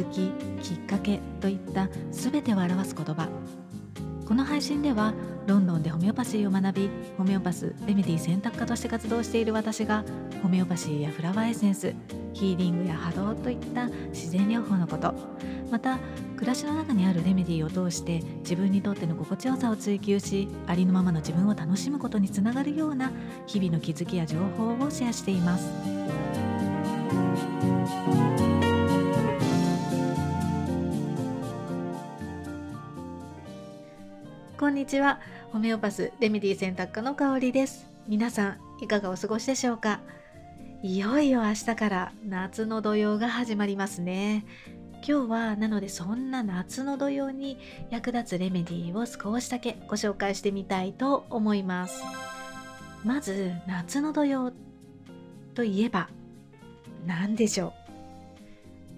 気づききっかけといった全てを表す言葉この配信ではロンドンでホメオパシーを学びホメオパスレメディ選択科として活動している私がホメオパシーやフラワーエッセンスヒーリングや波動といった自然療法のことまた暮らしの中にあるレメディーを通して自分にとっての心地よさを追求しありのままの自分を楽しむことにつながるような日々の気づきや情報をシェアしています。こんにちは。ホメオパスレメディ選択科の香りです。皆さん、いかがお過ごしでしょうか？いよいよ明日から夏の土曜が始まりますね。今日はなのでそんな夏の土曜に役立つレメディーを少しだけご紹介してみたいと思います。まず夏の土曜といえば何でしょう？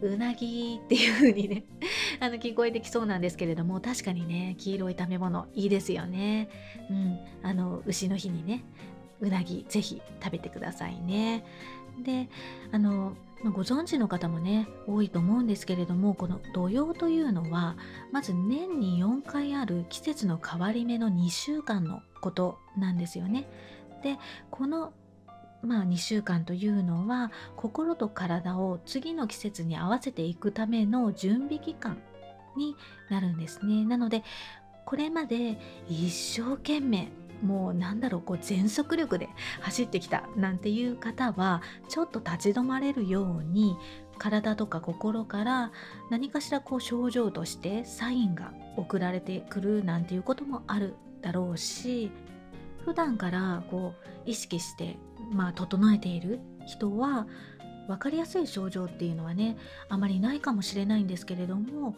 うなぎっていう風にね あの聞こえてきそうなんですけれども確かにね黄色い食べ物いいですよね。うん。あの牛の日にねうなぎぜひ食べてくださいね。であのご存知の方もね多いと思うんですけれどもこの土曜というのはまず年に4回ある季節の変わり目の2週間のことなんですよね。でこのまあ、2週間というのは心と体を次の季節に合わせていくための準備期間になるんですね。なのでこれまで一生懸命もうなんだろうこう全速力で走ってきたなんていう方はちょっと立ち止まれるように体とか心から何かしらこう症状としてサインが送られてくるなんていうこともあるだろうし普段からこう意識してまあ、整えている人は分かりやすい症状っていうのはねあまりないかもしれないんですけれども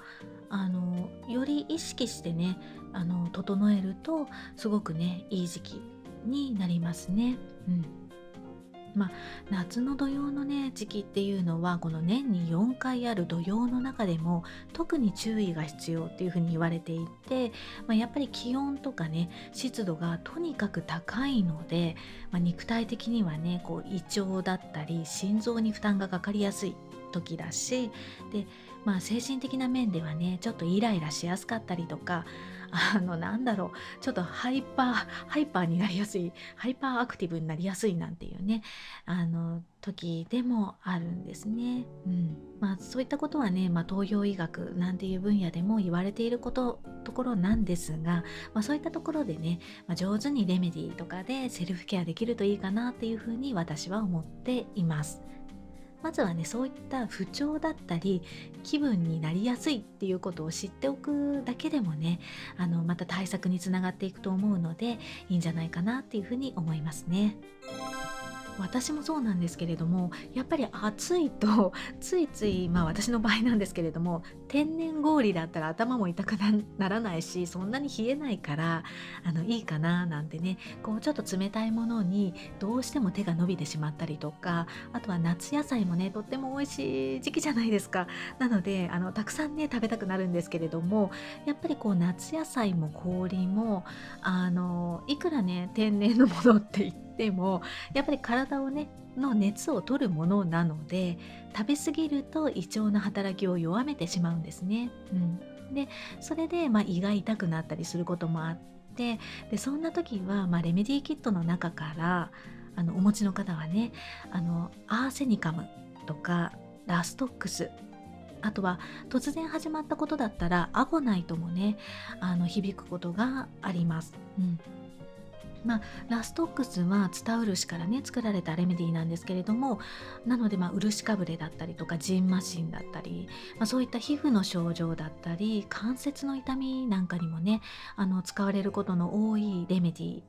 あのより意識してねあの整えるとすごくねいい時期になりますね。うんまあ、夏の土用のね時期っていうのはこの年に4回ある土用の中でも特に注意が必要っていうふうに言われていて、まあ、やっぱり気温とかね湿度がとにかく高いので、まあ、肉体的にはねこう胃腸だったり心臓に負担がかかりやすい時だしで、まあ、精神的な面ではねちょっとイライラしやすかったりとかあのなんだろうちょっと hyper hyper になりやすい hyperactive になりやすいなんていうねあの時でもあるんですね。うんまあ、そういったことはね、まあ、東洋医学なんていう分野でも言われていることところなんですが、まあ、そういったところでね、まあ、上手にレメディーとかでセルフケアできるといいかなっていうふうに私は思っています。まずはねそういった不調だったり気分になりやすいっていうことを知っておくだけでもねあのまた対策につながっていくと思うのでいいんじゃないかなっていうふうに思いますね。私もそうなんですけれどもやっぱり暑いと ついついまあ私の場合なんですけれども天然氷だったら頭も痛くならないしそんなに冷えないからあのいいかななんてねこうちょっと冷たいものにどうしても手が伸びてしまったりとかあとは夏野菜もねとっても美味しい時期じゃないですか。なのであのたくさんね食べたくなるんですけれどもやっぱりこう夏野菜も氷もあのいくらね天然のものって言ってでもやっぱり体をねの熱を取るものなので食べ過ぎると胃腸の働きを弱めてしまうんですね。うん、でそれで、まあ、胃が痛くなったりすることもあってでそんな時は、まあ、レメディーキットの中からあのお持ちの方はねあのアーセニカムとかラストックスあとは突然始まったことだったらアボナイトもねあの響くことがあります。うんまあ、ラストックスはツタウルシからね作られたレメディーなんですけれどもなので、まあ、漆かぶれだったりとかジンマシンだったり、まあ、そういった皮膚の症状だったり関節の痛みなんかにもねあの使われることの多いレメディ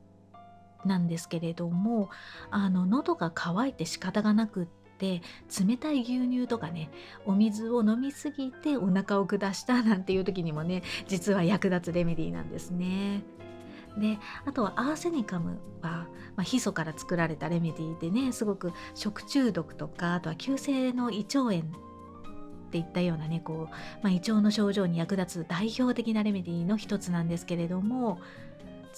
ーなんですけれどもあの喉が渇いて仕方がなくって冷たい牛乳とかねお水を飲みすぎてお腹を下したなんていう時にもね実は役立つレメディーなんですね。であとはアーセニカムは、まあ、ヒ素から作られたレメディーでねすごく食中毒とかあとは急性の胃腸炎っていったようなねこう、まあ、胃腸の症状に役立つ代表的なレメディーの一つなんですけれども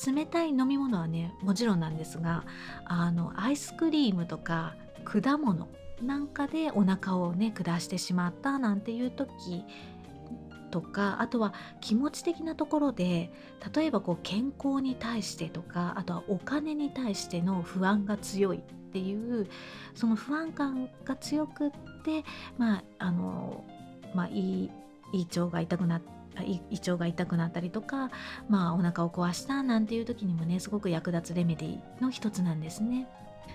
冷たい飲み物はねもちろんなんですがあのアイスクリームとか果物なんかでお腹をね下してしまったなんていう時とかあとは気持ち的なところで例えばこう健康に対してとかあとはお金に対しての不安が強いっていうその不安感が強くってまああのまあ胃胃腸が痛くなって胃腸が痛くなったりとか、まあ、お腹を壊したなんていう時にもねすごく役立つレメディの一つなんですね。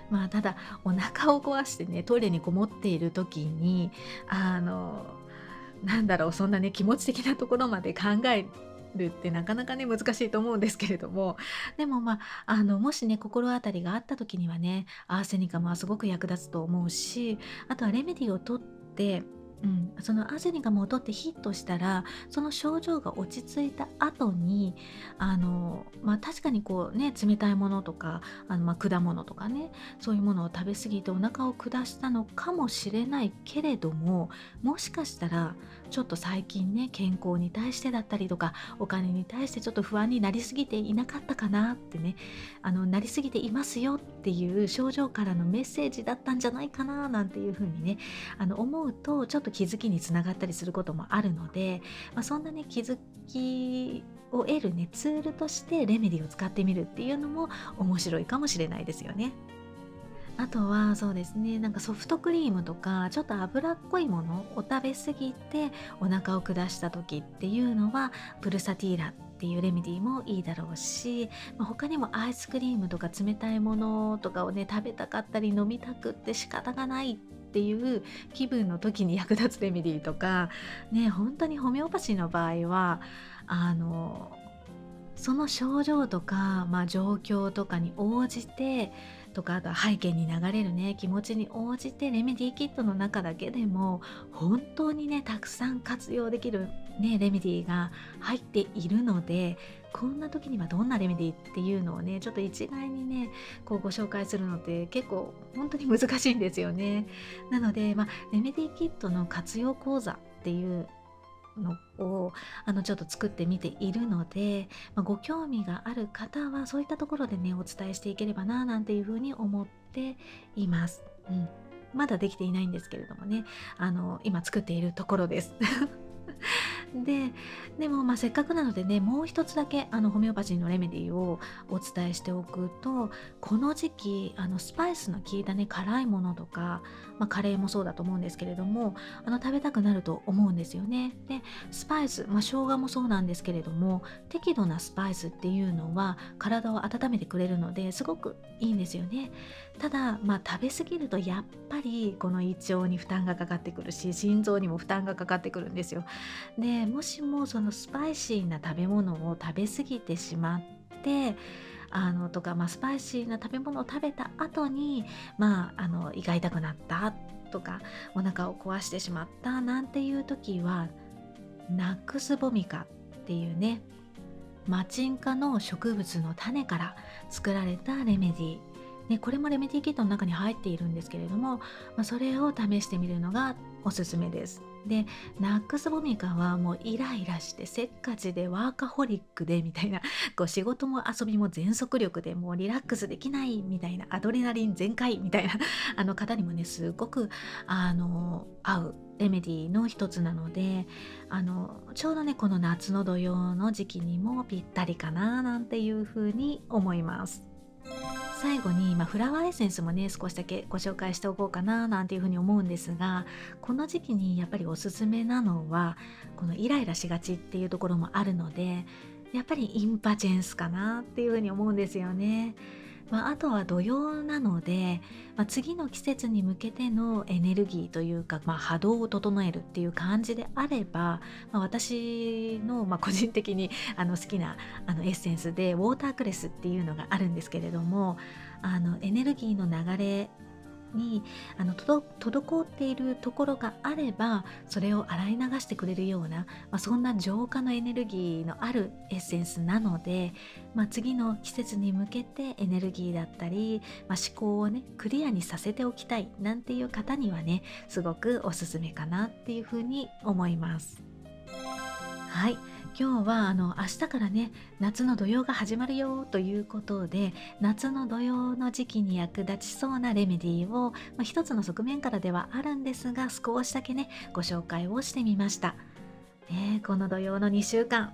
まあ、ただお腹を壊してねトイレにこもっている時にあのなんだろうそんなね気持ち的なところまで考えるってなかなかね難しいと思うんですけれども。でもまああのもしね心当たりがあった時にはねアーセニカムはすごく役立つと思うしあとはレメディを取ってうん、そのアゼニが戻ってヒットしたらその症状が落ち着いた後にあの、まあ、確かにこうね冷たいものとかあのまあ果物とかねそういうものを食べ過ぎてお腹を下したのかもしれないけれどももしかしたらちょっと最近ね健康に対してだったりとかお金に対してちょっと不安になりすぎていなかったかなってねあのなりすぎていますよっていう症状からのメッセージだったんじゃないかななんていうふうにねあの思うとちょっと気づきにつながったりすることもあるので、まあ、そんなね気づきを得るねツールとしてレメディを使ってみるっていうのも面白いかもしれないですよね。あとはそうですねなんかソフトクリームとかちょっと脂っこいものを食べ過ぎてお腹を下した時っていうのはプルサティーラっていうレメディーもいいだろうし、まあ、他にもアイスクリームとか冷たいものとかをね食べたかったり飲みたくって仕方がないっていう気分の時に役立つレメディーとかね本当にホメオパシーの場合はあのその症状とか、まあ、状況とかに応じてとかあと背景に流れるね気持ちに応じてレメディーキットの中だけでも本当にねたくさん活用できるねレメディーが入っているのでこんな時にはどんなレメディーっていうのをねちょっと一概にねこうご紹介するのって結構本当に難しいんですよね。なので、まあ、レメディーキットの活用講座っていうのをあのちょっと作ってみているので、まあ、ご興味がある方はそういったところでねお伝えしていければななんていうふうに思っています。うん。まだできていないんですけれどもね。あの今作っているところです。ででもまあせっかくなのでねもう一つだけあのホメオパシーのレメディーをお伝えしておくとこの時期あのスパイスの効いたね辛いものとか、まあ、カレーもそうだと思うんですけれどもあの食べたくなると思うんですよね。でスパイス、まあ、生姜もそうなんですけれども適度なスパイスっていうのは体を温めてくれるのですごくいいんですよね。ただ、まあ、食べ過ぎるとやっぱりこの胃腸に負担がかかってくるし心臓にも負担がかかってくるんですよ。でもしもそのスパイシーな食べ物を食べ過ぎてしまってあのとか、まあ、スパイシーな食べ物を食べた後に、まあ、あの胃が痛くなったとかお腹を壊してしまったなんていう時はナックスボミカっていうねマチンカの植物の種から作られたレメディー。ね、これもレメディキットの中に入っているんですけれども、まあ、それを試してみるのがおすすめです。でナックスボミカはもうイライラしてせっかちでワーカホリックでみたいな こう仕事も遊びも全速力でもうリラックスできないみたいなアドレナリン全開みたいな あの方にもねすごくあの合うレメディの一つなのであのちょうどねこの夏の土曜の時期にもぴったりかななんていうふうに思います。最後に、まあ、フラワーエッセンスもね少しだけご紹介しておこうかななんていうふうに思うんですがこの時期にやっぱりおすすめなのはこのイライラしがちっていうところもあるのでやっぱりインパチェンスかなっていうふうに思うんですよね。まあ、あとは土曜なので、まあ、次の季節に向けてのエネルギーというか、まあ、波動を整えるっていう感じであれば、まあ、私の、ま、個人的にあの好きなあのエッセンスでウォータークレスっていうのがあるんですけれどもあのエネルギーの流れにあの滞っているところがあればそれを洗い流してくれるような、まあ、そんな浄化のエネルギーのあるエッセンスなので、まあ、次の季節に向けてエネルギーだったり、まあ、思考をねクリアにさせておきたいなんていう方にはねすごくおすすめかなっていうふうに思います。はい今日はあの明日からね夏の土用が始まるよということで夏の土用の時期に役立ちそうなレメディーを、まあ、一つの側面からではあるんですが少しだけねご紹介をしてみました。ね、この土用の2週間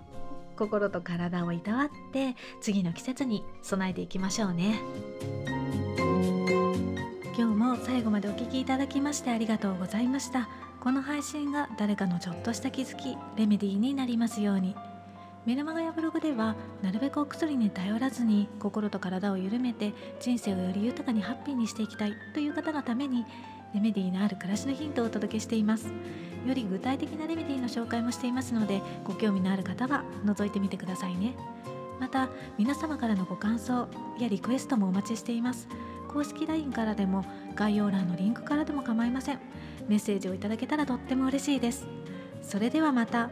心と体をいたわって次の季節に備えていきましょうね。最後までお聴きいただきましてありがとうございました。この配信が誰かのちょっとした気づきレメディーになりますように。メルマガやブログではなるべくお薬に頼らずに心と体を緩めて人生をより豊かにハッピーにしていきたいという方のためにレメディーのある暮らしのヒントをお届けしています。より具体的なレメディーの紹介もしていますのでご興味のある方は覗いてみてくださいね。また皆様からのご感想やリクエストもお待ちしています。公式 LINE からでも概要欄のリンクからでも構いません。メッセージをいただけたらとっても嬉しいです。それではまた。